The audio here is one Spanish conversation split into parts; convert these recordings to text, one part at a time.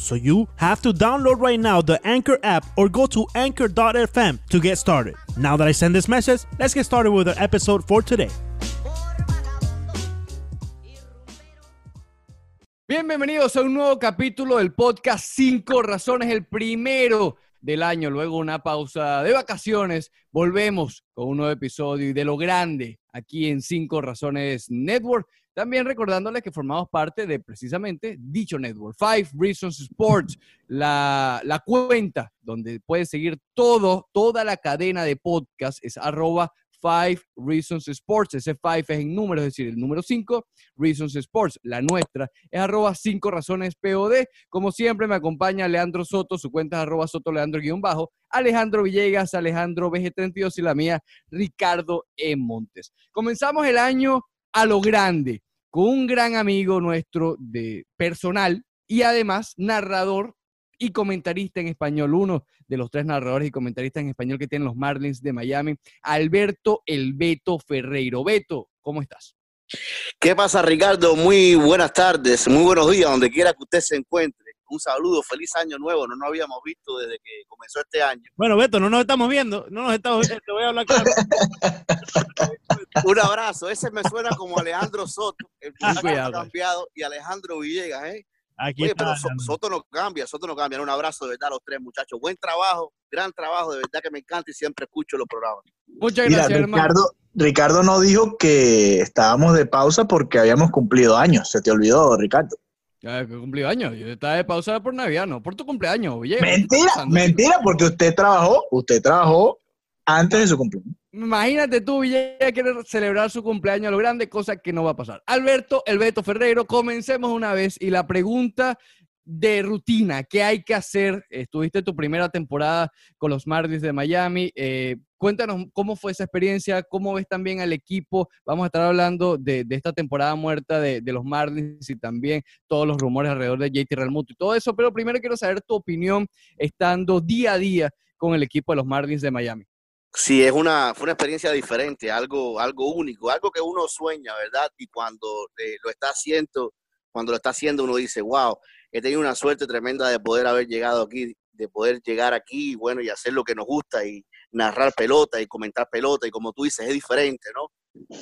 So you have to download right now the Anchor app or go to anchor.fm to get started. Now that I send this message, let's get started with our episode for today. Bien, bienvenidos a un nuevo capítulo del podcast Cinco Razones, el primero del año. Luego una pausa de vacaciones, volvemos con un nuevo episodio de lo grande aquí en Cinco Razones Network. También recordándoles que formamos parte de precisamente dicho network, Five Reasons Sports, la, la cuenta donde puedes seguir todo, toda la cadena de podcast es arroba Five Reasons Sports. Ese five es en número, es decir, el número 5, Reasons Sports. La nuestra es arroba 5 razones POD. Como siempre, me acompaña Leandro Soto, su cuenta es arroba Soto Leandro guion bajo, Alejandro Villegas, Alejandro BG32 y la mía, Ricardo E. Montes. Comenzamos el año a lo grande con un gran amigo nuestro de personal y además narrador y comentarista en español, uno de los tres narradores y comentaristas en español que tienen los Marlins de Miami, Alberto El Beto Ferreiro. Beto, ¿cómo estás? ¿Qué pasa, Ricardo? Muy buenas tardes, muy buenos días, donde quiera que usted se encuentre. Un saludo, feliz año nuevo, no nos habíamos visto desde que comenzó este año. Bueno, Beto, no nos estamos viendo, no nos estamos viendo, te voy a hablar claro. Un abrazo, ese me suena como Alejandro Soto, el que ha cuidado. cambiado, y Alejandro Villegas, ¿eh? Aquí Oye, está. pero So- Soto no cambia, Soto no cambia. Un abrazo de verdad a los tres muchachos. Buen trabajo, gran trabajo, de verdad que me encanta y siempre escucho los programas. Muchas Mira, gracias, hermano. Ricardo, Ricardo no dijo que estábamos de pausa porque habíamos cumplido años. Se te olvidó, Ricardo. Ya, que cumplí años. Yo estaba de pausa por Navidad, no por tu cumpleaños. Villegas. ¿qué está Mentira, mentira, porque usted trabajó, usted trabajó antes de su cumpleaños. Imagínate tú, Villegas, quiere celebrar su cumpleaños a lo grande, cosa que no va a pasar. Alberto, el Beto Ferreiro, comencemos una vez y la pregunta de rutina, ¿qué hay que hacer? Estuviste tu primera temporada con los Marlins de Miami. eh, cuéntanos cómo fue esa experiencia, cómo ves también al equipo. Vamos a estar hablando de, esta temporada muerta de, los Marlins y también todos los rumores alrededor de JT Realmuto y todo eso. Pero primero quiero saber tu opinión estando día a día con el equipo de los Marlins de Miami. Sí, es una, fue una experiencia diferente, algo, algo único, algo que uno sueña, ¿verdad? Y cuando eh, lo está haciendo, cuando lo está haciendo, uno dice, wow, he tenido una suerte tremenda de poder haber llegado aquí, de poder llegar aquí, bueno, y hacer lo que nos gusta y narrar pelota y comentar pelota. Y como tú dices, es diferente, ¿no?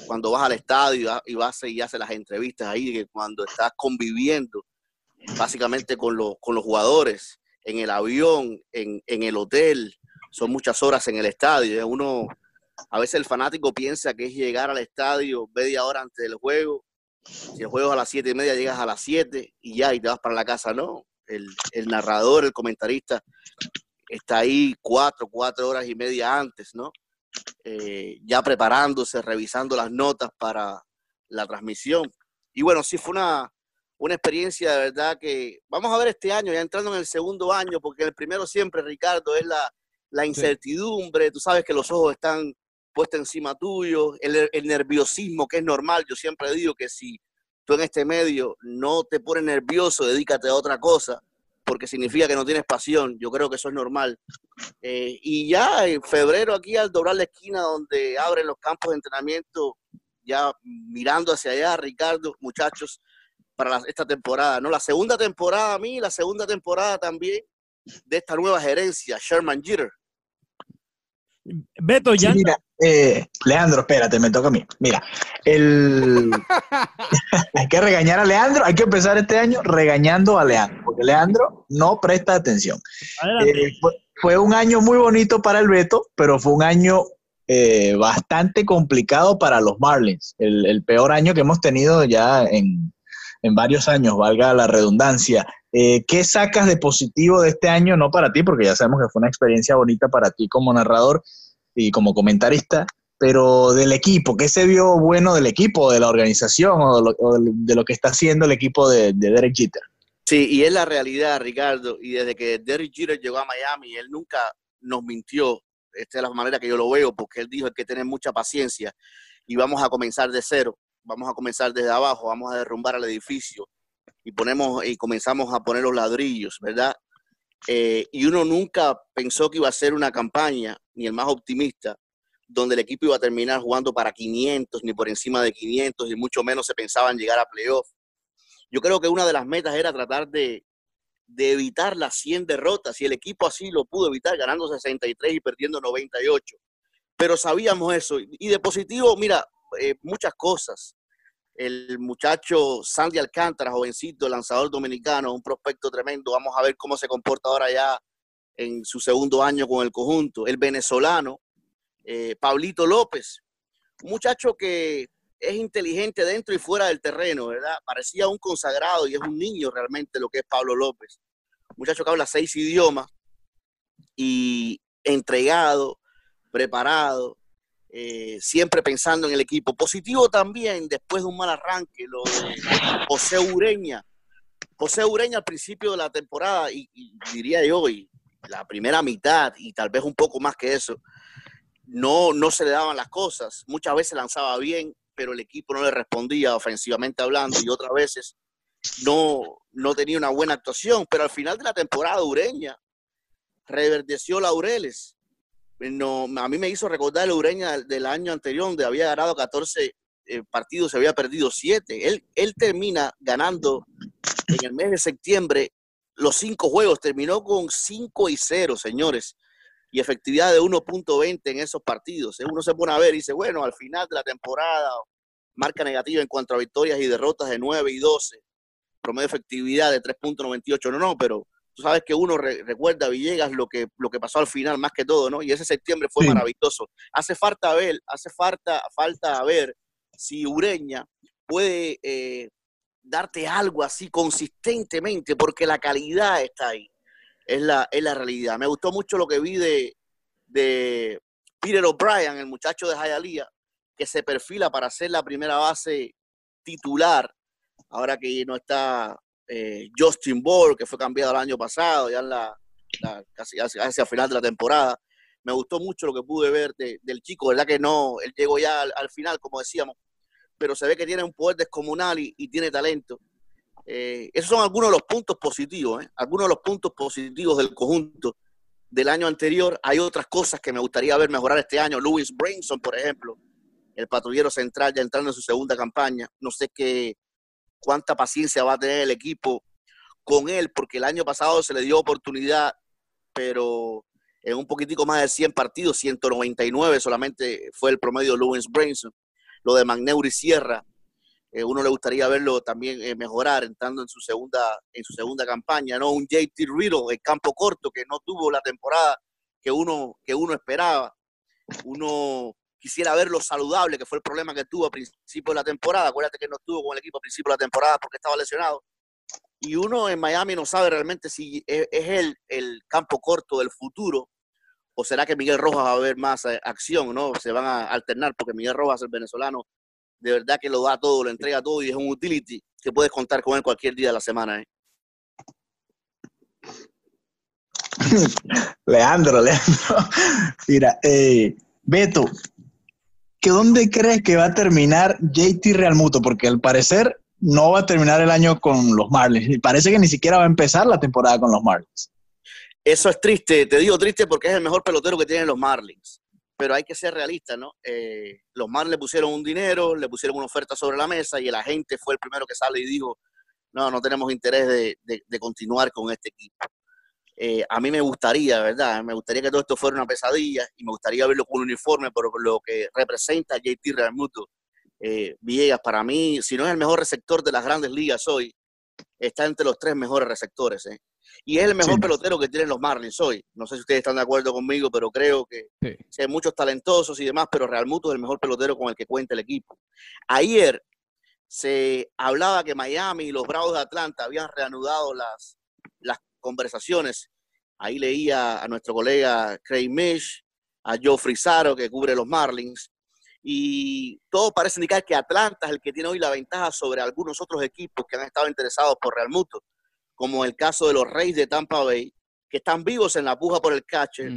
Cuando vas al estadio y va- y vas y haces las entrevistas ahí, que cuando estás conviviendo básicamente con los, con los jugadores, en el avión, en, en el hotel, son muchas horas en el estadio. Uno, a veces el fanático piensa que es llegar al estadio media hora antes del juego. Si el juego es a las siete y media, llegas a las siete y ya, y te vas para la casa. No, el, el narrador, el comentarista, está ahí cuatro, cuatro horas y media antes, ¿no? Eh, ya preparándose, revisando las notas para la transmisión. Y bueno, sí fue una, una experiencia de verdad que vamos a ver este año, ya entrando en el segundo año, porque el primero siempre, Ricardo, es la, la incertidumbre, tú sabes que los ojos están puestos encima tuyo, el, el nerviosismo que es normal, yo siempre digo que si tú en este medio no te pones nervioso, dedícate a otra cosa, porque significa que no tienes pasión, yo creo que eso es normal. Eh, y ya en febrero aquí al doblar la esquina donde abren los campos de entrenamiento, ya mirando hacia allá, Ricardo, muchachos, para la- esta temporada, ¿no? La segunda temporada a mí, la segunda temporada también de esta nueva gerencia, Sherman Jeter. Beto, ya. Sí, mira, eh, Leandro, espérate, me toca a mí. Mira, el... hay que regañar a Leandro, hay que empezar este año regañando a Leandro, porque Leandro no presta atención. Eh, fue, fue un año muy bonito para el Beto, pero fue un año eh, bastante complicado para los Marlins. El, el peor año que hemos tenido ya en, en varios años, valga la redundancia. Eh, ¿Qué sacas de positivo de este año? No para ti, porque ya sabemos que fue una experiencia bonita para ti como narrador y como comentarista, pero del equipo, ¿qué se vio bueno del equipo, de la organización o de lo, que está haciendo el equipo de, de Derek Jeter? Sí, y es la realidad, Ricardo. Y desde que Derrick Jeter llegó a Miami, él nunca nos mintió. Esta es la manera que yo lo veo, porque él dijo hay que tener mucha paciencia y vamos a comenzar de cero. Vamos a comenzar desde abajo, vamos a derrumbar el edificio y ponemos y comenzamos a poner los ladrillos, ¿verdad? Eh, y uno nunca pensó que iba a ser una campaña, ni el más optimista, donde el equipo iba a terminar jugando para 500, ni por encima de 500, y mucho menos se pensaba en llegar a playoff. Yo creo que una de las metas era tratar de, evitar las 100 derrotas y el equipo así lo pudo evitar ganando 63 y perdiendo 98. Pero sabíamos eso. Y de positivo, mira, eh, muchas cosas. El muchacho Sandy Alcántara, jovencito, lanzador dominicano, un prospecto tremendo. Vamos a ver cómo se comporta ahora ya en su segundo año con el conjunto. El venezolano, eh, Pablito López, un muchacho que es inteligente dentro y fuera del terreno, ¿verdad? Parecía un consagrado y es un niño realmente lo que es Pablo López. Un muchacho que habla seis idiomas y entregado, preparado, eh, siempre pensando en el equipo. Positivo también, después de un mal arranque, lo de José Ureña. José Ureña al principio de la temporada, y, y diría yo, hoy, la primera mitad, y tal vez un poco más que eso, no, no se le daban las cosas. Muchas veces lanzaba bien, pero el equipo no le respondía ofensivamente hablando y otras veces no, no tenía una buena actuación. Pero al final de la temporada, Ureña reverdeció laureles. No, a mí me hizo recordar el Ureña del año anterior, donde había ganado 14 eh, partidos, se había perdido 7. Él, él termina ganando en el mes de septiembre los cinco juegos, terminó con 5 y 0, señores y efectividad de 1.20 en esos partidos. ¿eh? Uno se pone a ver y dice, bueno, al final de la temporada, marca negativa en cuanto a victorias y derrotas de 9 y 12, promedio de efectividad de 3.98, no, no, pero tú sabes que uno recuerda, Villegas, lo que, lo que pasó al final más que todo, ¿no? Y ese septiembre fue maravilloso. Hace falta ver, hace falta, falta ver si Ureña puede eh, darte algo así consistentemente, porque la calidad está ahí es la, es la realidad. Me gustó mucho lo que vi de, de Peter O'Brien, el muchacho de Hialeah, que se perfila para ser la primera base titular, ahora que no está eh, Justin Ball, que fue cambiado el año pasado, ya en la, casi hacia, final de la temporada. Me gustó mucho lo que pude ver del chico, ¿verdad? Que no, él llegó ya al, final, como decíamos, pero se ve que tiene un poder descomunal y tiene talento. Eh, esos son algunos de los puntos positivos, ¿eh? algunos de los puntos positivos del conjunto del año anterior. Hay otras cosas que me gustaría ver mejorar este año. Louis Brinson, por ejemplo, el patrullero central ya entrando en su segunda campaña. No sé qué, cuánta paciencia va a tener el equipo con él, porque el año pasado se le dio oportunidad, pero en un poquitico más de 100 partidos, 199 solamente fue el promedio de Louis Brinson. Lo de Magneuri Sierra, eh, uno le gustaría verlo también eh, mejorar entrando en su segunda en su segunda campaña, ¿no? Un JT Riddle, el campo corto, que no tuvo la temporada que uno, que uno esperaba. Uno quisiera verlo saludable, que fue el problema que tuvo a principio de la temporada. Acuérdate que no estuvo con el equipo a principio de la temporada porque estaba lesionado. Y uno en Miami no sabe realmente si es, es el, campo corto del futuro o será que Miguel Rojas va a ver más eh, acción, ¿no? Se van a alternar porque Miguel Rojas, el venezolano, de verdad que lo da todo, lo entrega todo y es un utility que puedes contar con él cualquier día de la semana. ¿eh? Leandro, Leandro. Mira, eh, Beto, ¿que ¿dónde crees que va a terminar JT Realmuto? Porque al parecer no va a terminar el año con los Marlins. Y parece que ni siquiera va a empezar la temporada con los Marlins. Eso es triste, te digo triste porque es el mejor pelotero que tienen los Marlins pero hay que ser realista, ¿no? Eh, los Marlins le pusieron un dinero, le pusieron una oferta sobre la mesa y el agente fue el primero que sale y dijo, no, no tenemos interés de, continuar con este equipo. Eh, a mí me gustaría, ¿verdad? Me gustaría que todo esto fuera una pesadilla y me gustaría verlo con un uniforme por lo que representa JT Realmuto. Eh, Villegas, para mí, si no es el mejor receptor de las grandes ligas hoy, está entre los tres mejores receptores. ¿eh? Y es el mejor pelotero que tienen los Marlins hoy. No sé si ustedes están de acuerdo conmigo, pero creo que hay muchos talentosos y demás, pero Real Muto es el mejor pelotero con el que cuenta el equipo. Ayer se hablaba que Miami y los Bravos de Atlanta habían reanudado las conversaciones. Ahí leía a nuestro colega Craig Mish, a Joe Frisaro, que cubre los Marlins, y todo parece indicar que Atlanta es el que tiene hoy la ventaja sobre algunos otros equipos que han estado interesados por Real Muto como el caso de los Reyes de Tampa Bay, que están vivos en la puja por el catcher.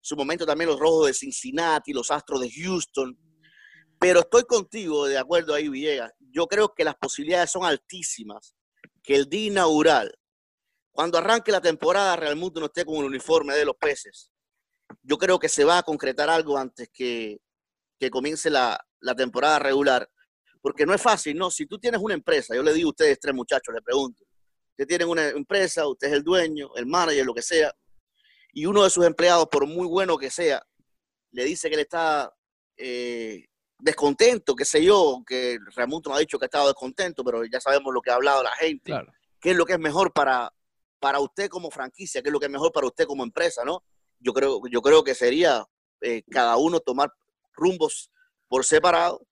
Su momento también los Rojos de Cincinnati, los Astros de Houston. Pero estoy contigo, de acuerdo ahí, Villegas. Yo creo que las posibilidades son altísimas. Que el día inaugural, cuando arranque la temporada, Real Mundo no esté con el uniforme de los peces. Yo creo que se va a concretar algo antes que, que comience la, la temporada regular. Porque no es fácil, ¿no? Si tú tienes una empresa, yo le digo a ustedes tres muchachos, le pregunto, usted tiene una empresa, usted es el dueño, el manager, lo que sea, y uno de sus empleados, por muy bueno que sea, le dice que le está eh, descontento, qué sé yo, que Ramuto no ha dicho que ha estado descontento, pero ya sabemos lo que ha hablado la gente, qué es lo que es mejor para, para usted como franquicia, qué es lo que es mejor para usted como empresa, ¿no? Yo creo, yo creo que sería eh, cada uno tomar rumbos por separado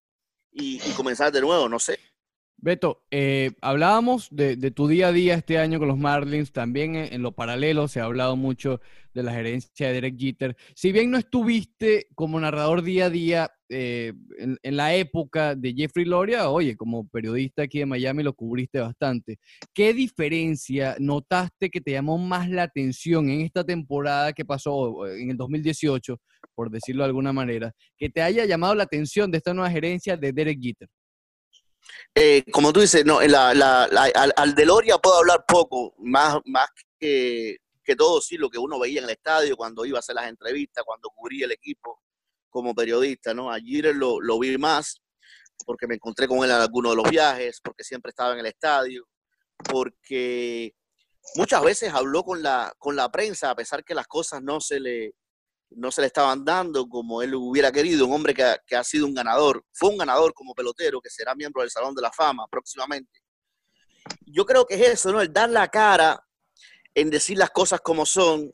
y, comenzar de nuevo, no sé. Beto, eh, hablábamos de, tu día a día este año con los Marlins, también en, lo paralelo se ha hablado mucho de la gerencia de Derek Jeter. Si bien no estuviste como narrador día a día eh, en, la época de Jeffrey Loria, oye, como periodista aquí de Miami lo cubriste bastante. ¿Qué diferencia notaste que te llamó más la atención en esta temporada que pasó en el 2018, por decirlo de alguna manera, que te haya llamado la atención de esta nueva gerencia de Derek Jeter? Eh, como tú dices, no, la, la, al, al, de Loria puedo hablar poco, más, más que, que todo, sí, lo que uno veía en el estadio cuando iba a hacer las entrevistas, cuando cubría el equipo como periodista, ¿no? Allí lo, lo vi más porque me encontré con él en alguno de los viajes, porque siempre estaba en el estadio, porque muchas veces habló con la, con la prensa, a pesar que las cosas no se le, no se le estaban dando como él hubiera querido, un hombre que ha, sido un ganador, fue un ganador como pelotero, que será miembro del Salón de la Fama próximamente. Yo creo que es eso, ¿no? El dar la cara, en decir las cosas como son,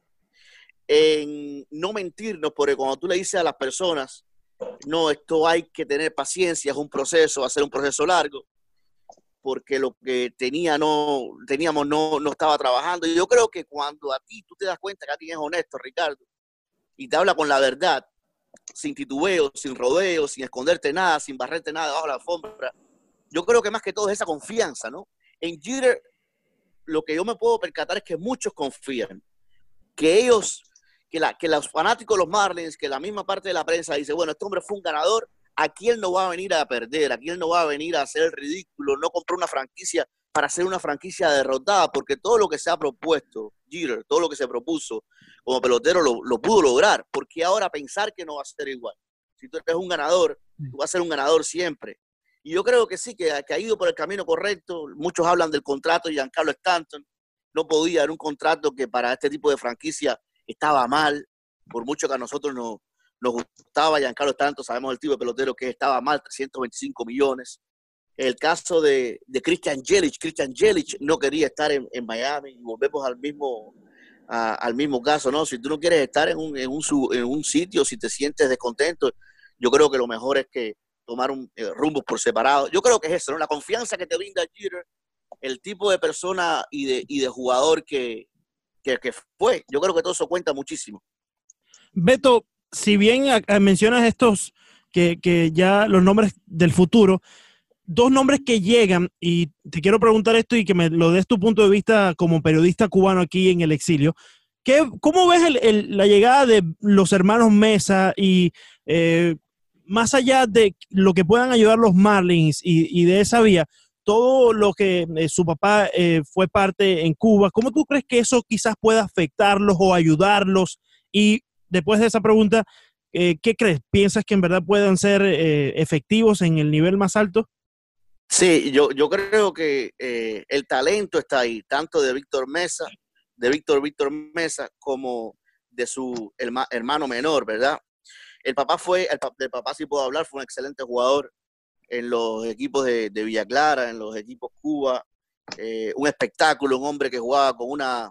en no mentirnos, porque cuando tú le dices a las personas, no, esto hay que tener paciencia, es un proceso, va a ser un proceso largo, porque lo que tenía no, teníamos no, no estaba trabajando. Y yo creo que cuando a ti tú te das cuenta que alguien es honesto, Ricardo, y te habla con la verdad, sin titubeo, sin rodeo, sin esconderte nada, sin barrerte nada debajo de la alfombra. Yo creo que más que todo es esa confianza, ¿no? En Jeter, lo que yo me puedo percatar es que muchos confían, que ellos, que, la, que los fanáticos los Marlins, que la misma parte de la prensa dice, bueno, este hombre fue un ganador, aquí él no va a venir a perder, aquí él no va a venir a hacer el ridículo, no compró una franquicia para hacer una franquicia derrotada, porque todo lo que se ha propuesto, Jeter, todo lo que se propuso como pelotero lo, pudo lograr. porque ahora pensar que no va a ser igual? Si tú eres un ganador, tú vas a ser un ganador siempre. Y yo creo que sí, que, ha ido por el camino correcto. Muchos hablan del contrato de Giancarlo Stanton. No podía, era un contrato que para este tipo de franquicia estaba mal, por mucho que a nosotros nos, nos gustaba Giancarlo Stanton, sabemos el tipo de pelotero que estaba mal, 325 millones el caso de, de Christian Jelic. Christian Jelic no quería estar en, Miami y volvemos al mismo, al mismo caso, ¿no? Si tú no quieres estar en un, en, un, en un sitio, si te sientes descontento, yo creo que lo mejor es que tomar un eh, rumbo por separado. Yo creo que es eso, ¿no? La confianza que te brinda Jeter, el tipo de persona y de, y de jugador que, que, fue. Yo creo que todo eso cuenta muchísimo. Beto, si bien mencionas estos que, que ya los nombres del futuro, dos nombres que llegan, y te quiero preguntar esto y que me lo des tu punto de vista como periodista cubano aquí en el exilio. ¿Qué, ¿Cómo ves la llegada de los hermanos Mesa y eh, más allá de lo que puedan ayudar los Marlins y, de esa vía, todo lo que eh, su papá eh, fue parte en Cuba, ¿cómo tú crees que eso quizás pueda afectarlos o ayudarlos? Y después de esa pregunta, ¿qué crees? ¿Piensas que en verdad puedan ser efectivos en el nivel más alto? Sí, yo, yo creo que eh, el talento está ahí, tanto de Víctor Mesa, de Víctor Víctor Mesa, como de su hermano menor, ¿verdad? El papá fue, el, papá sí puedo hablar, fue un excelente jugador en los equipos de, Villa Clara, en los equipos Cuba, eh, un espectáculo, un hombre que jugaba con una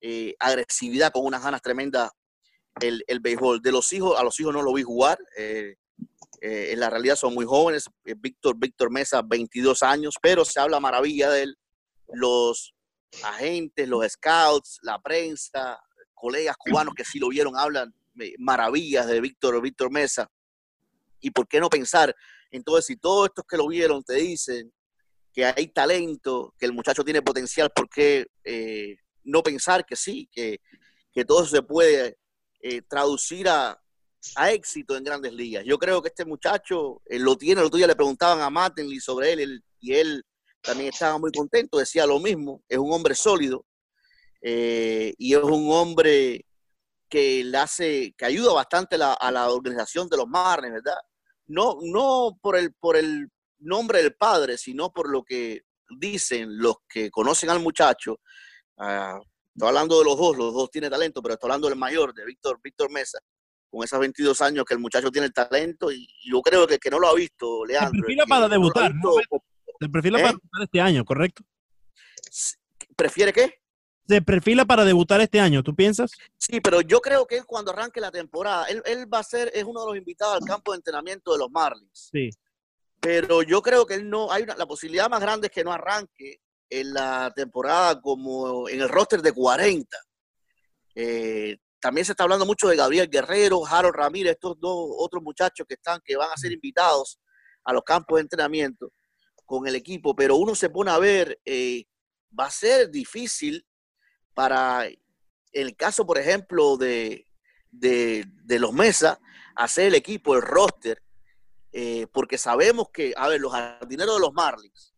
eh, agresividad, con unas ganas tremendas el, el, béisbol. De los hijos, a los hijos no lo vi jugar, eh, en la realidad son muy jóvenes. Eh, Víctor, Víctor Mesa, 22 años, pero se habla maravilla de él. Los agentes, los scouts, la prensa, colegas cubanos que sí lo vieron, hablan maravillas de Víctor, Víctor Mesa. ¿Y por qué no pensar? Entonces, si todos estos que lo vieron te dicen que hay talento, que el muchacho tiene potencial, ¿por qué eh, no pensar que sí, que, que todo se puede eh, traducir a, a, éxito en grandes ligas? Yo creo que este muchacho eh, lo tiene, el otro día le preguntaban a Mattingly sobre él, y él también estaba muy contento, decía lo mismo, es un hombre sólido y es un hombre que hace, que ayuda bastante a la organización de los Marlins, ¿verdad? No, no por el, por el nombre del padre, sino por lo que dicen los que conocen al muchacho. Uh, estoy hablando de los dos, los dos tienen talento, pero estoy hablando del mayor, de Víctor, Víctor Mesa, con esos 22 años que el muchacho tiene el talento y yo creo que, que no lo ha visto, Leandro. Se perfila para debutar, no visto, Se perfila ¿eh? para debutar este año, ¿correcto? ¿Prefiere qué? se perfila para debutar este año, ¿tú piensas? Sí, pero yo creo que él cuando arranque la temporada, él, él, va a ser, es uno de los invitados al campo de entrenamiento de los Marlins. Sí. Pero yo creo que él no, hay una, la posibilidad más grande es que no arranque en la temporada como en el roster de 40. Eh, también se está hablando mucho de Gabriel Guerrero, Harold Ramírez, estos dos otros muchachos que están, que van a ser invitados a los campos de entrenamiento con el equipo, pero uno se pone a ver, eh, va a ser difícil para el caso, por ejemplo, de, de, los Mesa, hacer el equipo, el roster, eh, porque sabemos que, a ver, los jardineros de los Marlins,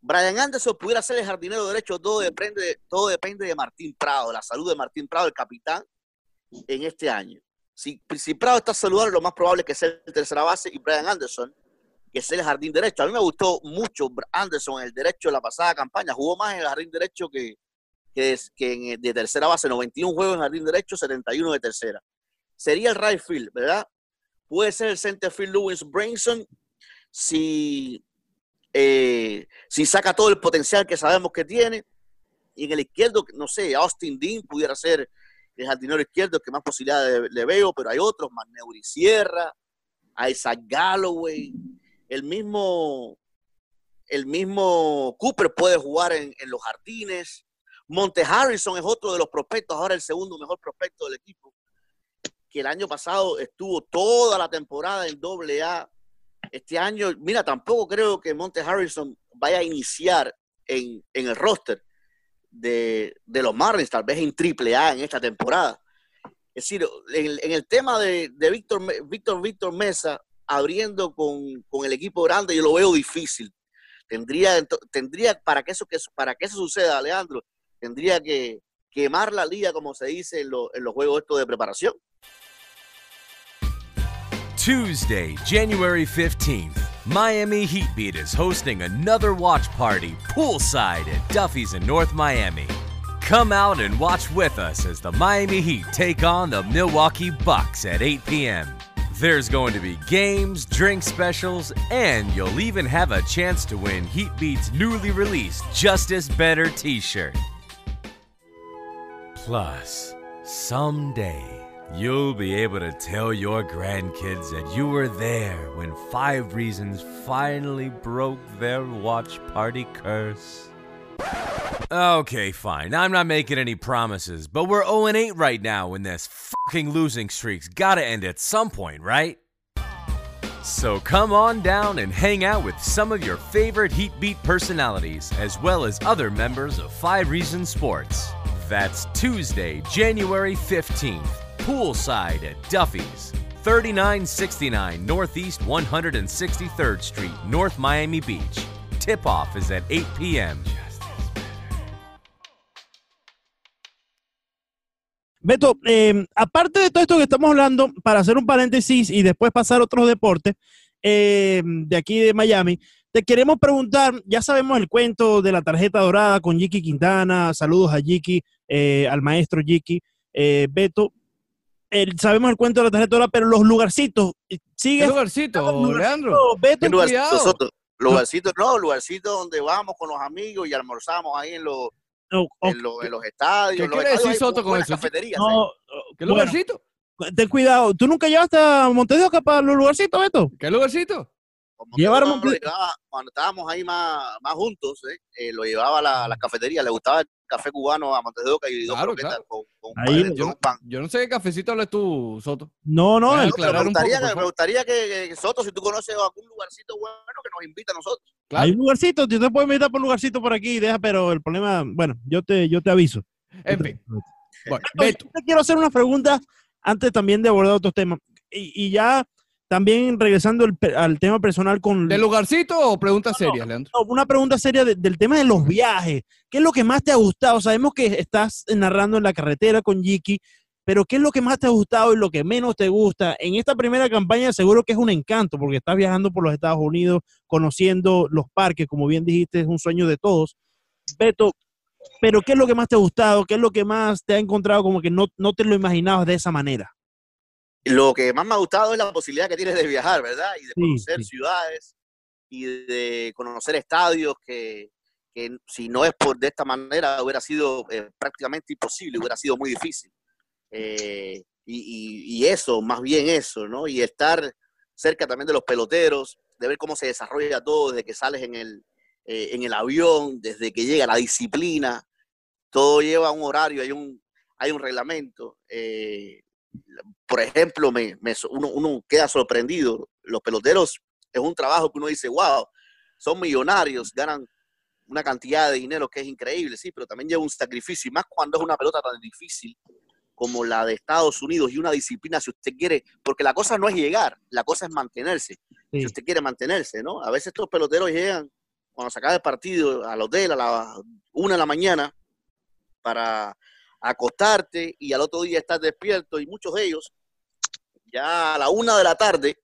Brian Anderson pudiera ser el jardinero derecho, todo depende, todo depende de Martín Prado, la salud de Martín Prado, el capitán, en este año. Si, si Prado está saludable, lo más probable es que sea el tercera base y Brian Anderson, que sea el jardín derecho. A mí me gustó mucho Anderson en el derecho de la pasada campaña, jugó más en el jardín derecho que, que en, de tercera base, 91 juegos en jardín derecho, 71 de tercera. Sería el right field, ¿verdad? Puede ser el center field Lewis Branson si, eh, si saca todo el potencial que sabemos que tiene. Y en el izquierdo, no sé, Austin Dean pudiera ser el jardinero izquierdo que más posibilidades le veo, pero hay otros, Maneuri Sierra, Isaac Galloway, el mismo, el mismo Cooper puede jugar en, en los jardines. Monte Harrison es otro de los prospectos, ahora el segundo mejor prospecto del equipo, que el año pasado estuvo toda la temporada en doble A. Este año, mira, tampoco creo que Monte Harrison vaya a iniciar en, el roster de, los Marlins, tal vez en triple A en esta temporada. Es decir, en, el tema de, Víctor, Víctor, Víctor Mesa, abriendo con, con, el equipo grande, yo lo veo difícil. Tendría, tendría para que eso, para que eso suceda, Alejandro, tendría que quemar la liga, como se dice en los juegos estos de preparación. Tuesday, January 15th, Miami Heatbeat is hosting another watch party poolside at Duffy's in North Miami. Come out and watch with us as the Miami Heat take on the Milwaukee Bucks at 8 p.m. There's going to be games, drink specials, and you'll even have a chance to win Heatbeat's newly released Justice Better t shirt. Plus, someday, you'll be able to tell your grandkids that you were there when Five Reasons finally broke their watch party curse. Okay, fine. I'm not making any promises, but we're 0 8 right now, and this fucking losing streak's gotta end at some point, right? So come on down and hang out with some of your favorite Heatbeat personalities, as well as other members of Five Reasons Sports. That's Tuesday, January 15th, poolside at Duffy's, 3969 Northeast 163rd Street, North Miami Beach. Tip off is at 8 p.m. Beto, eh, aparte de todo esto que estamos hablando, para hacer un paréntesis y después pasar a otros deportes eh, de aquí de Miami, te queremos preguntar, ya sabemos el cuento de la tarjeta dorada con Jiki Quintana, saludos a Jiki, eh, al maestro Jiki, eh, Beto, sabemos el cuento de la tarjeta dorada, pero los lugarcitos, eh, ¿sigue? ¿Qué lugarcito, Leandro? Beto, lugarcito, lugarcito, no, lugarcito donde vamos con los amigos y almorzamos ahí en los en, los estadios. ¿Qué quiere decir Soto con eso? Cafeterías, no, ¿Qué lugarcito? Ten cuidado. ¿Tú nunca llevaste a Montevideo para los lugarcitos, Beto? ¿Qué lugarcito? Llevaron cuando estábamos ahí más, más juntos, ¿eh? Eh, lo llevaba a la, la, cafetería, le gustaba el café cubano a Montes de Oca y dos claro, con, con, Ahí- con un pan. Yo no sé qué cafecito hablas tú, Soto. No, no, me un poco, gustaría, que, me gustaría que, que Soto, si tú conoces algún lugarcito bueno, que nos invite a nosotros. Claro. hay un lugarcito, yo te puedo invitar por un lugarcito por aquí, deja, pero el problema, bueno, yo te, yo te aviso. En fin. Bueno, Beto, Beto. yo te quiero hacer una pregunta antes también de abordar otros temas. Y, y ya también regresando al, tema personal con ¿De lugarcito o preguntas serias, Leandro? no, una pregunta seria de- del tema de los viajes. ¿Qué es lo que más te ha gustado? Sabemos que estás narrando en la carretera con Jiki, pero ¿qué es lo que más te ha gustado y lo que menos te gusta? En esta primera campaña seguro que es un encanto porque estás viajando por los Estados Unidos, conociendo los parques, como bien dijiste, es un sueño de todos. Beto, pero ¿qué es lo que más te ha gustado? ¿Qué es lo que más te ha encontrado como que no, no te lo imaginabas de esa manera? Lo que más me ha gustado es la posibilidad que tienes de viajar, ¿verdad? Y de Sí, conocer sí. ciudades y de conocer estadios que, que si no es por de esta manera hubiera sido eh, prácticamente imposible, hubiera sido muy difícil. Eh, y, y- y eso, más bien eso, ¿no? Y estar cerca también de los peloteros, de ver cómo se desarrolla todo desde que sales en el, eh, en el avión, desde que llega la disciplina, todo lleva un horario, hay un, hay un reglamento. eh, por ejemplo, me, me- uno, uno queda sorprendido. Los peloteros es un trabajo que uno dice, wow, son millonarios, ganan una cantidad de dinero que es increíble, sí, pero también lleva un sacrificio, y más cuando es una pelota tan difícil como la de Estados Unidos y una disciplina, si usted quiere, porque la cosa no es llegar, la cosa es mantenerse, Sí. si usted quiere mantenerse, ¿no? A veces estos peloteros llegan cuando se acaba el partido al hotel a las una de la mañana para acostarte y al otro día estás despierto y muchos de ellos ya a la una de la tarde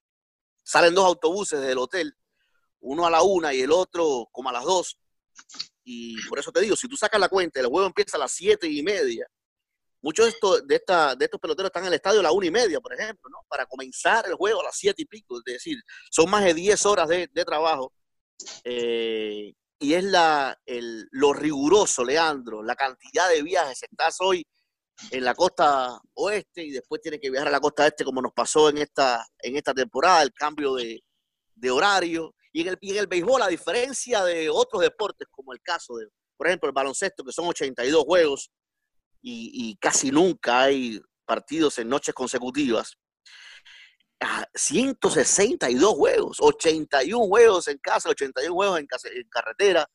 salen dos autobuses del hotel, uno a la una y el otro como a las dos. Y por eso te digo, si tú sacas la cuenta, el juego empieza a las siete y media. Muchos de estos, de, esta, de estos peloteros están en el estadio a la una y media, por ejemplo, ¿no? Para comenzar el juego a las siete y pico. Es decir, son más de 10 horas de, de trabajo. Eh, y es la, el, lo riguroso, Leandro, la cantidad de viajes. Estás hoy en la costa oeste y después tienes que viajar a la costa este, como nos pasó en esta, en esta temporada, el cambio de, de horario. Y en, el, y en el béisbol, a diferencia de otros deportes, como el caso de, por ejemplo, el baloncesto, que son 82 juegos y, y casi nunca hay partidos en noches consecutivas. Ah, 162 juegos, 81 juegos en casa, 81 juegos en, casa- en carretera.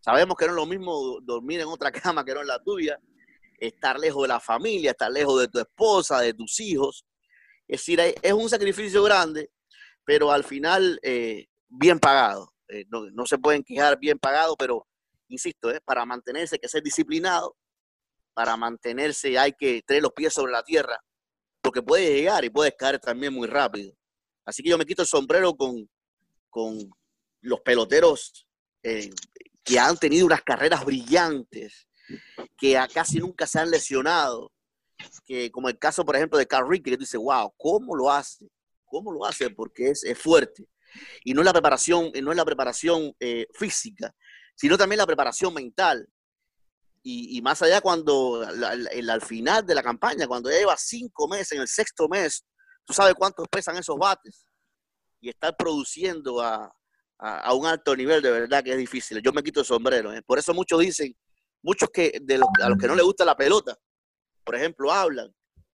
Sabemos que no es lo mismo dormir en otra cama que no en la tuya, estar lejos de la familia, estar lejos de tu esposa, de tus hijos. Es decir, es un sacrificio grande, pero al final eh, bien pagado. Eh, no, no se pueden quejar bien pagado, pero insisto, eh, para mantenerse hay que ser disciplinado, para mantenerse hay que tener los pies sobre la tierra, porque puedes llegar y puedes caer también muy rápido. Así que yo me quito el sombrero con, con los peloteros eh, que han tenido unas carreras brillantes, que casi nunca se han lesionado, que como el caso, por ejemplo, de Carl que tú dices, wow, ¿cómo lo hace? ¿Cómo lo hace? Porque es, es fuerte. Y no es la preparación, no es la preparación eh, física, sino también la preparación mental. Y, y más allá cuando al final de la campaña, cuando ya lleva cinco meses, en el sexto mes, tú sabes cuántos pesan esos bates. Y estar produciendo a, a- a un alto nivel de verdad que es difícil. Yo me quito el sombrero. ¿eh? Por eso muchos dicen, muchos que de los, a los que no les gusta la pelota, por ejemplo, hablan.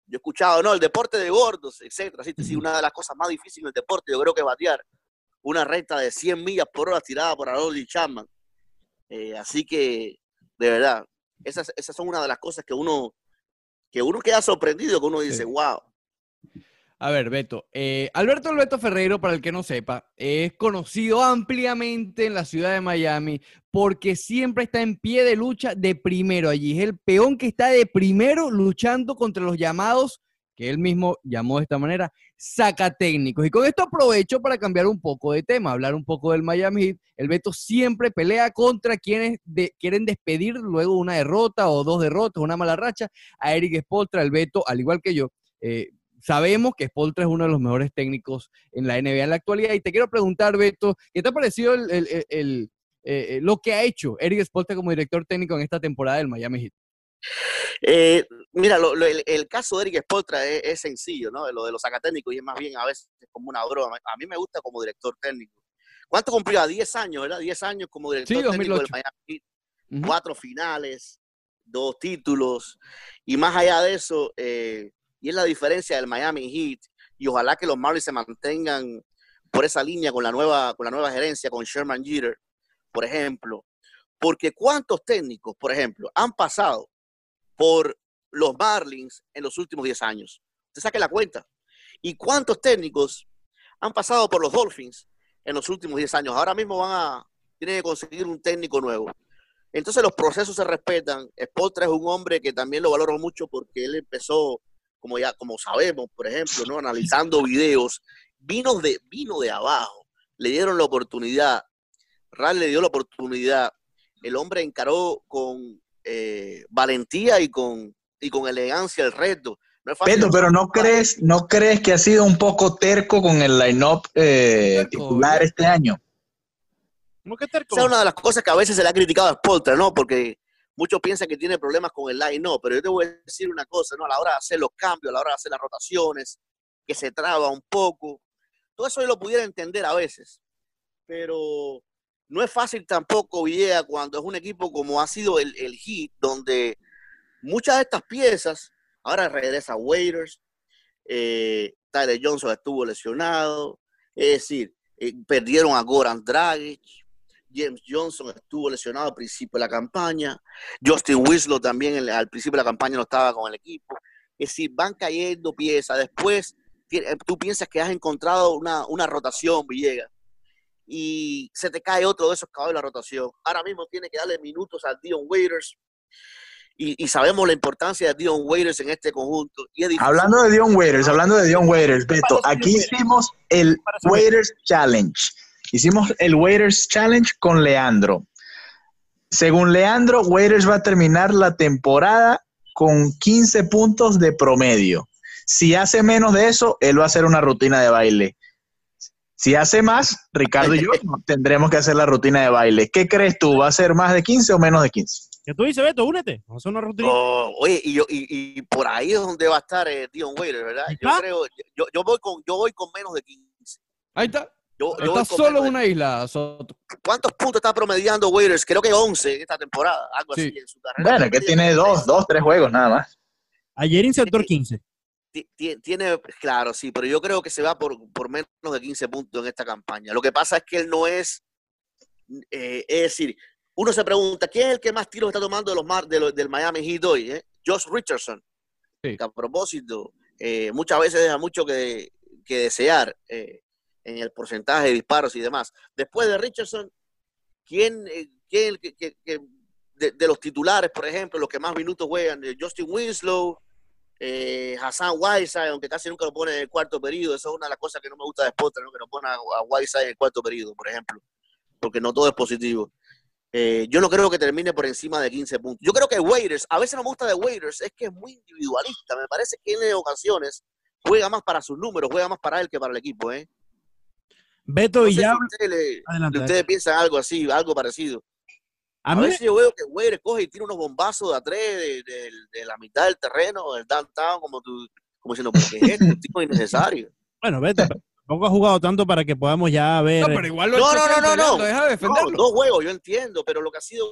Yo he escuchado, no, el deporte de gordos, etcétera. Así que sí, una de las cosas más difíciles del deporte, yo creo que es batear una recta de 100 millas por hora tirada por Harold Chapman. Eh, así que, de verdad, esas, esas son una de las cosas que uno, que uno queda sorprendido, que uno dice, Sí. wow. A ver, Beto. eh, Alberto Alberto Ferreiro, para el que no sepa, es conocido ampliamente en la ciudad de Miami porque siempre está en pie de lucha de primero allí. Es el peón que está de primero luchando contra los llamados, que él mismo llamó de esta manera, sacatécnicos. Y con esto aprovecho para cambiar un poco de tema, hablar un poco del Miami Heat. El Beto siempre pelea contra quienes de- quieren despedir luego una derrota o dos derrotas, una mala racha, a Eric Spoltra. El Beto, al igual que yo, eh, sabemos que Spoltra es uno de los mejores técnicos en la NBA en la actualidad. Y te quiero preguntar, Beto, ¿qué te ha parecido el- el, eh, lo que ha hecho Eric Spoltra como director técnico en esta temporada del Miami Heat? Eh, mira, lo- lo- el, el caso de Eric Spoltra es, es sencillo, ¿no? Lo de los sacatécnicos y es más bien a veces como una broma. A mí me gusta como director técnico. ¿Cuánto cumplió? A 10 años, ¿verdad? 10 años como director Sí, técnico del 2008. Miami Heat. Ujú. Cuatro finales, dos títulos. Y más allá de eso, eh, y es la diferencia del Miami Heat, y ojalá que los Marlins se mantengan por esa línea con la nueva, con la nueva gerencia, con Sherman Jeter, por ejemplo. Porque cuántos técnicos, por ejemplo, han pasado por los Marlins en los últimos 10 años. Usted saque la cuenta. ¿Y cuántos técnicos han pasado por los Dolphins en los últimos 10 años? Ahora mismo van a, tienen que conseguir un técnico nuevo. Entonces los procesos se respetan. Spotra es un hombre que también lo valoro mucho porque él empezó, como ya como sabemos, por ejemplo, ¿no? analizando videos, vino de, vino de abajo, le dieron la oportunidad, Ral le dio la oportunidad, el hombre encaró con eh, valentía y con, y con elegancia el reto. No pero no crees, no crees que ha sido un poco terco con el line-up eh, titular este año. ¿Cómo que terco? Esa es una de las cosas que a veces se le ha criticado a Spolter, ¿no? Porque muchos piensan que tiene problemas con el line-up, pero yo te voy a decir una cosa, ¿no? A la hora de hacer los cambios, a la hora de hacer las rotaciones, que se traba un poco. Todo eso yo lo pudiera entender a veces, pero no es fácil tampoco, Villegas, cuando es un equipo como ha sido el, el Heat, donde muchas de estas piezas, ahora regresa Waiters, eh, Tyler Johnson estuvo lesionado, es decir, eh, perdieron a Goran Dragic, James Johnson estuvo lesionado al principio de la campaña, Justin Winslow también al principio de la campaña no estaba con el equipo, es decir, van cayendo piezas, después eh, tú piensas que has encontrado una, una rotación, Villegas, y se te cae otro de esos caballos de la rotación. Ahora mismo tiene que darle minutos a Dion Waiters. Y, sabemos la importancia de Dion Waiters en este conjunto. hablando de Dion Waiters, hablando de Dion Waiters, Beto, aquí hicimos el Waiters Challenge. Hicimos el Waiters Challenge con Leandro. Según Leandro, Waiters va a terminar la temporada con 15 puntos de promedio. Si hace menos de eso, él va a hacer una rutina de baile. Si hace más, Ricardo y yo tendremos que hacer la rutina de baile. ¿Qué crees tú? ¿Va a ser más de 15 o menos de 15? ¿Qué tú dices, Beto? Únete. Vamos a hacer una rutina. Oh, oye, y, yo, y, por ahí es donde va a estar eh, Dion Waiter, ¿verdad? Yo creo, yo, yo, voy con, yo voy con menos de 15. Ahí está. Yo, está solo en una isla, Soto. ¿Cuántos puntos está promediando Waiters? Creo que 11 esta temporada, algo así en su carrera. Bueno, que tiene dos, dos, tres juegos nada más. Ayer insertó 15 tiene, claro, sí, pero yo creo que se va por, por, menos de 15 puntos en esta campaña. Lo que pasa es que él no es, eh, es decir, uno se pregunta, ¿quién es el que más tiros está tomando de los mar, de del Miami Heat hoy? Eh? Josh Richardson. a propósito, eh, muchas veces deja mucho que, que desear eh, en el porcentaje de disparos y demás. Después de Richardson, ¿quién, quién que, que, de, de, los titulares, por ejemplo, los que más minutos juegan? Justin Winslow, eh, Hassan Whiteside, aunque casi nunca lo pone en el cuarto periodo, eso es una de las cosas que no me gusta de Spotter, ¿no? que no pone a, Whiteside en el cuarto periodo, por ejemplo, porque no todo es positivo. Eh, yo no creo que termine por encima de 15 puntos. Yo creo que Waiters, a veces no me gusta de Waiters, es que es muy individualista. Me parece que en ocasiones juega más para sus números, juega más para él que para el equipo. ¿eh? Beto, y ya. ustedes piensan algo así, algo parecido. A, veces yo veo que güey coge y tira unos bombazos de a tres de, la mitad del terreno, del downtown, como tú, como diciendo, porque es un tipo innecesario. Bueno, vete, tampoco ha jugado tanto para que podamos ya ver. No, pero igual lo no, no, no, no, no, deja de defenderlo. No, juegos, yo entiendo, pero lo que ha sido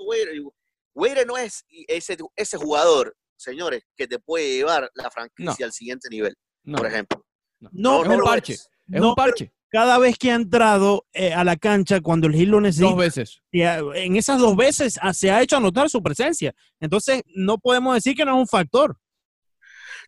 Weire, no es ese, ese jugador, señores, que te puede llevar la franquicia al siguiente nivel, por ejemplo. No, es un parche. Es un parche cada vez que ha entrado eh, a la cancha cuando el Gil lo necesita. Dos veces. Y, en esas dos veces ah, se ha hecho anotar su presencia. Entonces, no podemos decir que no es un factor.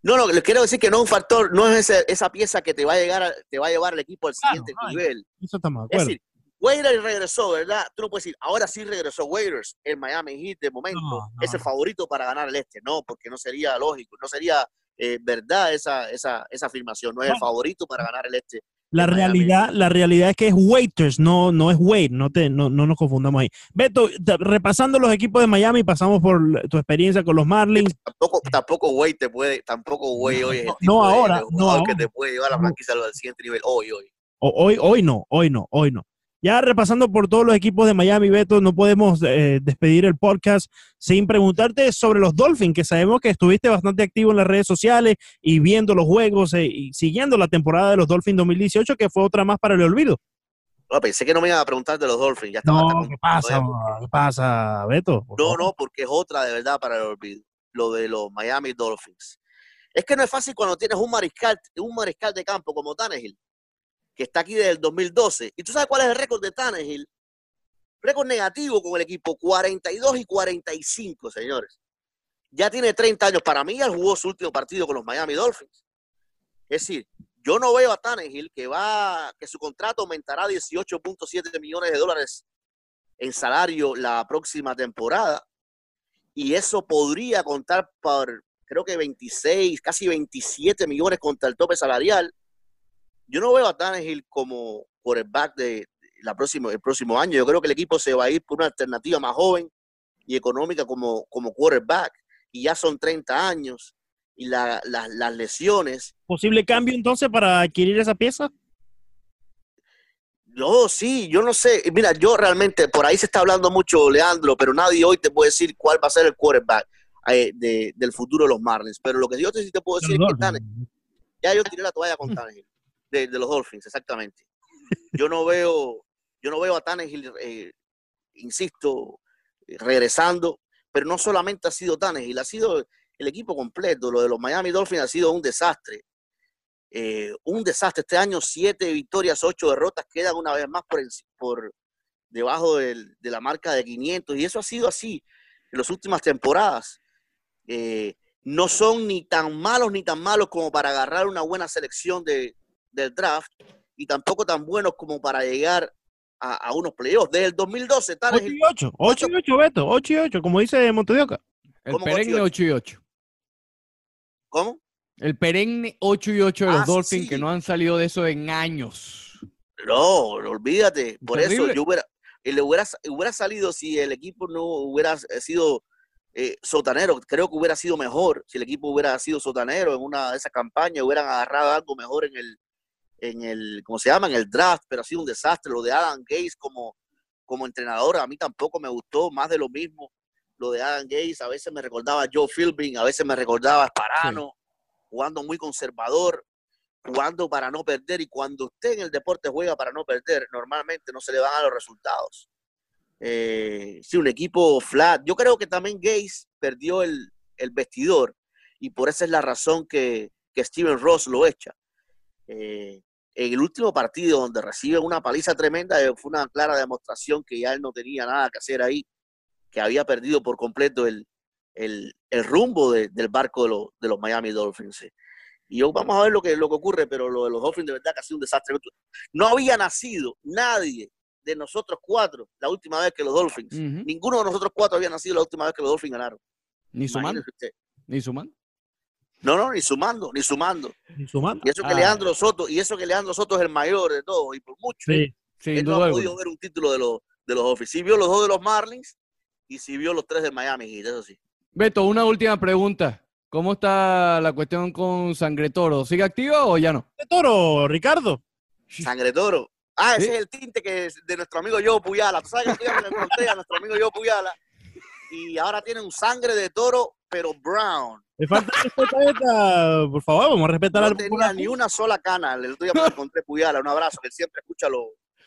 No, no, les quiero decir que no es un factor, no es esa pieza que te va a llegar, te va a llevar al equipo al siguiente nivel. Eso está mal. Es decir, Waiters regresó, ¿verdad? Tú no puedes decir, ahora sí regresó Waiters, el Miami Heat de momento es el favorito para ganar el este. No, porque no sería lógico, no sería eh, verdad esa, esa, esa afirmación. No es el favorito para ganar el este la realidad, la realidad es que es waiters, no, no es wait, no, te, no, no nos confundamos ahí. Beto, repasando los equipos de Miami, pasamos por tu experiencia con los Marlins. Tampoco, tampoco wait te puede, tampoco wait hoy es no, ahora, no ahora. que te puede llevar la franquicia al siguiente nivel hoy, hoy. hoy, hoy no, hoy no, hoy no. Ya repasando por todos los equipos de Miami, Beto, no podemos eh, despedir el podcast sin preguntarte sobre los Dolphins, que sabemos que estuviste bastante activo en las redes sociales y viendo los juegos eh, y siguiendo la temporada de los Dolphins 2018, que fue otra más para el olvido. No, pensé que no me iban a preguntar de los Dolphins. Ya estaba No, ¿qué pasa? ¿Qué pasa, Beto? No, no, porque es otra de verdad para el olvido. Lo de los Miami Dolphins. Es que no es fácil cuando tienes un mariscal, un mariscal de campo como Tannehill, que está aquí desde el 2012. ¿Y tú sabes cuál es el récord de Tannehill? Récord negativo con el equipo, 42 y 45, señores. Ya tiene 30 años. Para mí, él jugó su último partido con los Miami Dolphins. Es decir, yo no veo a Tannehill que va, que su contrato aumentará a 18.7 millones de dólares en salario la próxima temporada. Y eso podría contar por, creo que 26, casi 27 millones contra el tope salarial. Yo no veo a Tannehill como quarterback de la próxima, el próximo año. Yo creo que el equipo se va a ir por una alternativa más joven y económica como, como quarterback. Y ya son 30 años. Y la- la- las lesiones ¿Posible cambio entonces para adquirir esa pieza? No, sí, yo no sé. Mira, yo realmente, por ahí se está hablando mucho, Leandro, pero nadie hoy te puede decir cuál va a ser el quarterback eh, de- del futuro de los Marlins. Pero lo que yo te, sí te puedo decir es que Tannehill- ya yo tiré la toalla con Tannehill, de, los Dolphins, exactamente. Yo no veo, yo no veo a Tannehill, eh, insisto, regresando, pero no solamente ha sido Tannehill, ha sido el equipo completo. Lo de los Miami Dolphins ha sido un desastre. Eh, un desastre. Este año, siete victorias, ocho derrotas, quedan una vez más por, enci- por debajo de la marca de 500. Y eso ha sido así en las últimas temporadas. Eh, no son ni tan malos ni tan malos como para agarrar una buena selección de, del draft y tampoco tan buenos como para llegar a, a unos playoffs. Desde el 2012, 8 Tannehill- y 8, 8 y 8, Beto, 8 y 8, como dice Montedioca. El ¿Cómo perenne 8 8 y 8. ¿Cómo? El perenne 8 y 8 de los Ah, Dolphins sí. que no han salido de eso en años. No, olvídate. Por Terrible. eso yo hubiera, eh, le hubiera, hubiera salido si el equipo no hubiera eh, sido eh, sotanero. Creo que hubiera sido mejor si el equipo hubiera sido sotanero en una de esas campañas, hubieran agarrado algo mejor en el, en el, ¿cómo se llama? En el draft, pero ha sido un desastre. Lo de Adam Gates como, como entrenador, a mí tampoco me gustó, más de lo mismo. Lo de Adam Gates, a veces me recordaba a Joe Philbin, a veces me recordaba a Sparano, jugando muy conservador, jugando para no perder. Y cuando usted en el deporte juega para no perder, normalmente no se le van a los resultados. Eh, sí, un equipo flat. Yo creo que también Gates perdió el, el vestidor y por esa es la razón que, que Steven Ross lo echa. Eh, en el último partido donde recibe una paliza tremenda, eh, fue una clara demostración que ya él no tenía nada que hacer ahí, que había perdido por completo el, el, el rumbo de- del barco de, los- de los Miami Dolphins. Y yo, vamos a ver lo que, lo que ocurre, pero lo de los Dolphins de verdad que ha sido un desastre. No había nacido nadie de nosotros cuatro la última vez que los Dolphins. Ninguno de nosotros cuatro había nacido la última vez que los Dolphins ganaron. Ni usted. Ni sumando. No, no, ni sumando, ni sumando. Y sumando. Y eso que Ah. Leandro Soto, y eso que Leandro Soto es el mayor de todos, y por mucho, Sí. Él no ha podido ver un título de los, de los. Sí vio los dos de los Marlins y sí vio los tres de Miami Heat, eso sí. Beto, una última pregunta. ¿Cómo está la cuestión con Sangre Toro? ¿Sigue activa o ya no? De toro, Ricardo. Sangre Toro. Ah, ese Sí. es el tinte que es de nuestro amigo Joe Puyala. Tú sabes que yo encontré a nuestro amigo Joe Puyala y ahora tiene un sangre de toro, pero brown. Le falta respetar, por favor, vamos a respetar No al tenía popular. ni una sola cana. El otro día me encontré Puyala. Un abrazo, que él siempre escucha los,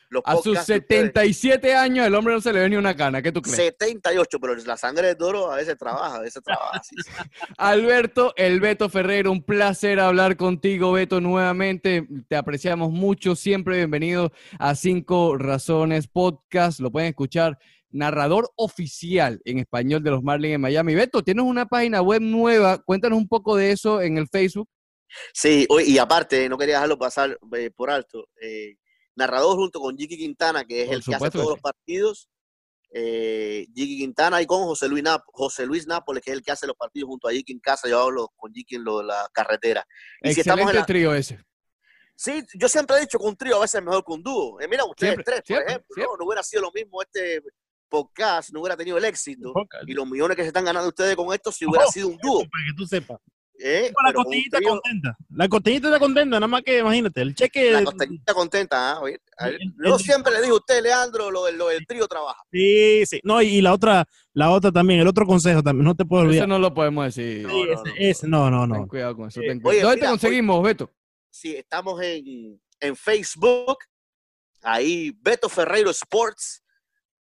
los A sus podcasts de ustedes. 77 años el hombre no se le ve ni una cana. ¿Qué tú crees? 78, pero la sangre de toro a veces trabaja, a veces trabaja. sí, sí. Alberto, el Beto Ferreiro, un placer hablar contigo, Beto, nuevamente. Te apreciamos mucho. Siempre bienvenido a Cinco Razones Podcast. Lo pueden escuchar. Narrador oficial en español de los Marlins en Miami. Beto, tienes una página web nueva. Cuéntanos un poco de eso en el Facebook. Sí, y aparte, no quería dejarlo pasar eh, por alto. eh, narrador junto con Jiki Quintana, que es Por el que hace que todos los partidos. Eh, Jiki Quintana y con José Luis, Nap José Luis Nápoles, que es el que hace los partidos junto a Jiki en casa. Yo hablo con Jiki en lo la carretera. Y si estamos Excelente en la- trío ese. Sí, yo siempre he dicho que un trío a veces es mejor que un dúo. Eh, mira, ustedes Siempre, tres, por siempre, ejemplo, siempre. ¿no? No hubiera sido lo mismo este podcast, no hubiera tenido el éxito y los millones que se están ganando ustedes con esto si hubiera Oh, sido un dúo. Para que tú sepas. ¿eh? La Pero con un costillita trío- contenta. La costillita está contenta, nada más que imagínate. El cheque. La costeñita contenta, ¿ah? Oye, a ver, El- Yo el- siempre le dije a usted, Leandro, lo, del- lo del trío trabaja. Sí, sí. No, y, y la otra, la otra también, el otro consejo también, no te puedo Eso olvidar. no lo podemos decir. No, Sí, no, ese, no. ese, no, no, Ten no. cuidado con eso. Eh, ten oye, cuidado. ¿Dónde te conseguimos, Beto? Sí, estamos en, en Facebook, ahí Beto Ferreiro Sports,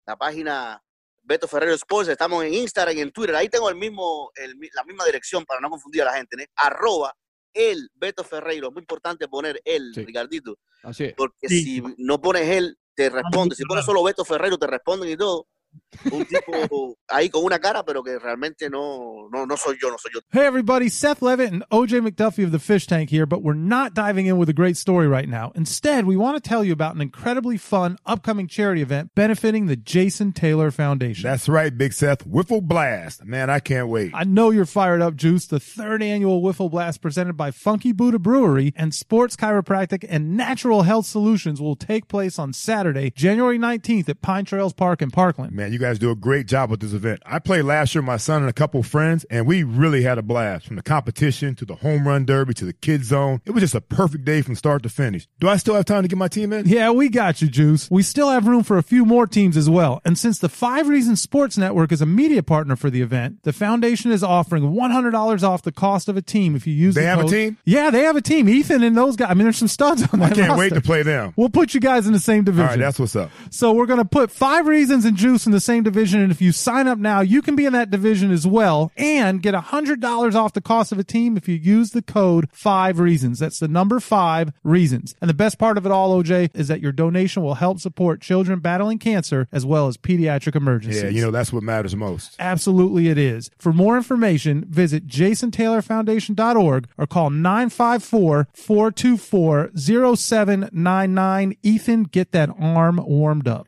la página Beto Ferreiro Sports, estamos en Instagram y en Twitter, ahí tengo el mismo, el, la misma dirección para no confundir a la gente, ¿eh? arroba el Beto Ferreiro, es muy importante poner el, Sí. Ricardito, Así es. porque Sí. si no pones él, te responde, si pones solo Beto Ferreiro, te responden y todo, un tipo ahí con una cara, pero que realmente no, no, no soy yo, no soy yo. Hey everybody, Seth Levitt and OJ McDuffie of the Fish Tank here, but we're not diving in with a great story right now. Instead, we want to tell you about an incredibly fun upcoming charity event benefiting the Jason Taylor Foundation. That's right, Big Seth. Wiffle Blast. Man, I can't wait. I know you're fired up, Juice. The third annual Wiffle Blast presented by Funky Buddha Brewery and Sports Chiropractic and Natural Health Solutions will take place on Saturday, January 19th at Pine Trails Park in Parkland. Man, you guys do a great job with this event. I played last year with my son and a couple of friends, and we really had a blast. From the competition to the home run derby to the kid zone, it was just a perfect day from start to finish. Do I still have time to get my team in? Yeah, we got you, Juice. We still have room for a few more teams as well. And since the Five Reasons Sports Network is a media partner for the event, the foundation is offering $100 off the cost of a team if you use They the have a team? Yeah, they have a team. Ethan and those guys. I mean, there's some studs on I can't wait to play them. We'll put you guys in the same division. right, that's what's up. So we're going to put five reasons and juice in the same division. And if you sign up now, you can be in that division as well and get a $100 off the cost of a team if you use the code five reasons. That's the number five reasons. And the best part of it all, OJ, is that your donation will help support children battling cancer as well as pediatric emergencies. Yeah, you know, that's what matters most. Absolutely, it is. For more information, visit jasontaylorfoundation.org or call 954 424 0799. Ethan, get that arm warmed up.